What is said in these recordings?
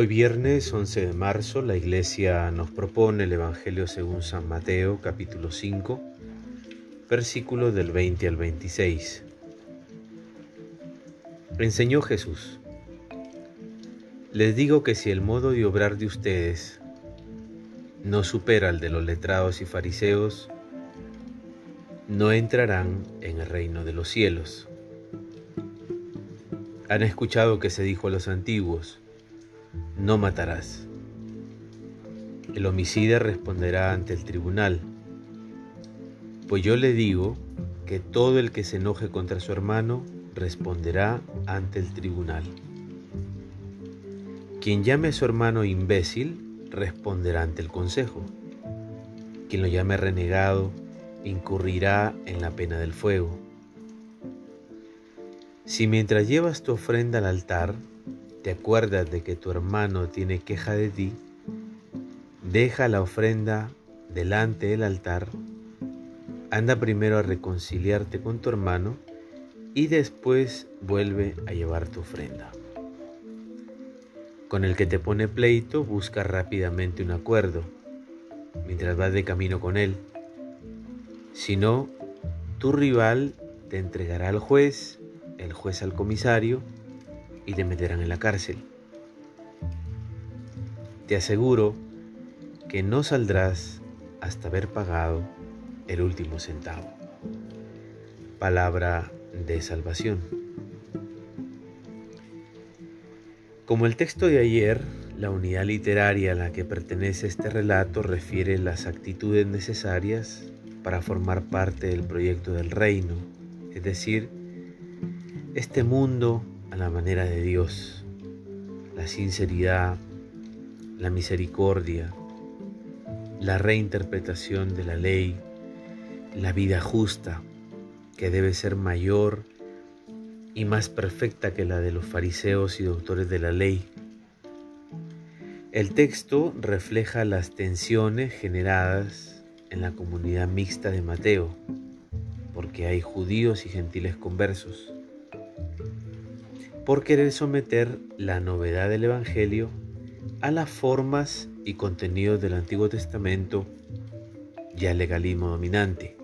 Hoy viernes 11 de marzo la Iglesia nos propone el Evangelio según San Mateo capítulo 5, versículos del 20 al 26. Enseñó Jesús, les digo que si el modo de obrar de ustedes no supera el de los letrados y fariseos, no entrarán en el reino de los cielos. Han escuchado que se dijo a los antiguos, no matarás. El homicida responderá ante el tribunal, pues yo le digo que todo el que se enoje contra su hermano responderá ante el tribunal. Quien llame a su hermano imbécil responderá ante el consejo. Quien lo llame renegado incurrirá en la pena del fuego. Si mientras llevas tu ofrenda al altar te acuerdas de que tu hermano tiene queja de ti, deja la ofrenda delante del altar, anda primero a reconciliarte con tu hermano y después vuelve a llevar tu ofrenda. Con el que te pone pleito, busca rápidamente un acuerdo mientras vas de camino con él. Si no, tu rival te entregará al juez, el juez al comisario, y te meterán en la cárcel. Te aseguro que no saldrás hasta haber pagado el último centavo. Palabra de salvación. Como el texto de ayer, la unidad literaria a la que pertenece este relato refiere las actitudes necesarias para formar parte del proyecto del reino, es decir, este mundo la manera de Dios, la sinceridad, la misericordia, la reinterpretación de la ley, la vida justa, que debe ser mayor y más perfecta que la de los fariseos y doctores de la ley. El texto refleja las tensiones generadas en la comunidad mixta de Mateo, porque hay judíos y gentiles conversos por querer someter la novedad del Evangelio a las formas y contenidos del Antiguo Testamento ya legalismo dominante.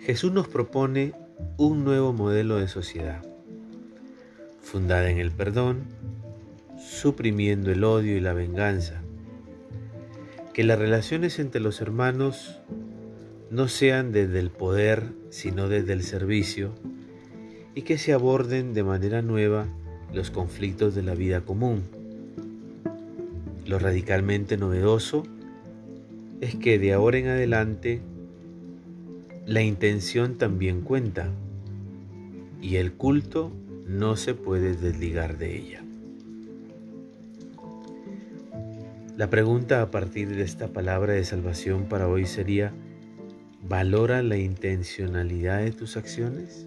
Jesús nos propone un nuevo modelo de sociedad, fundada en el perdón, suprimiendo el odio y la venganza, que las relaciones entre los hermanos no sean desde el poder, sino desde el servicio, y que se aborden de manera nueva los conflictos de la vida común. Lo radicalmente novedoso es que de ahora en adelante la intención también cuenta y el culto no se puede desligar de ella. La pregunta a partir de esta palabra de salvación para hoy sería, ¿valora la intencionalidad de tus acciones?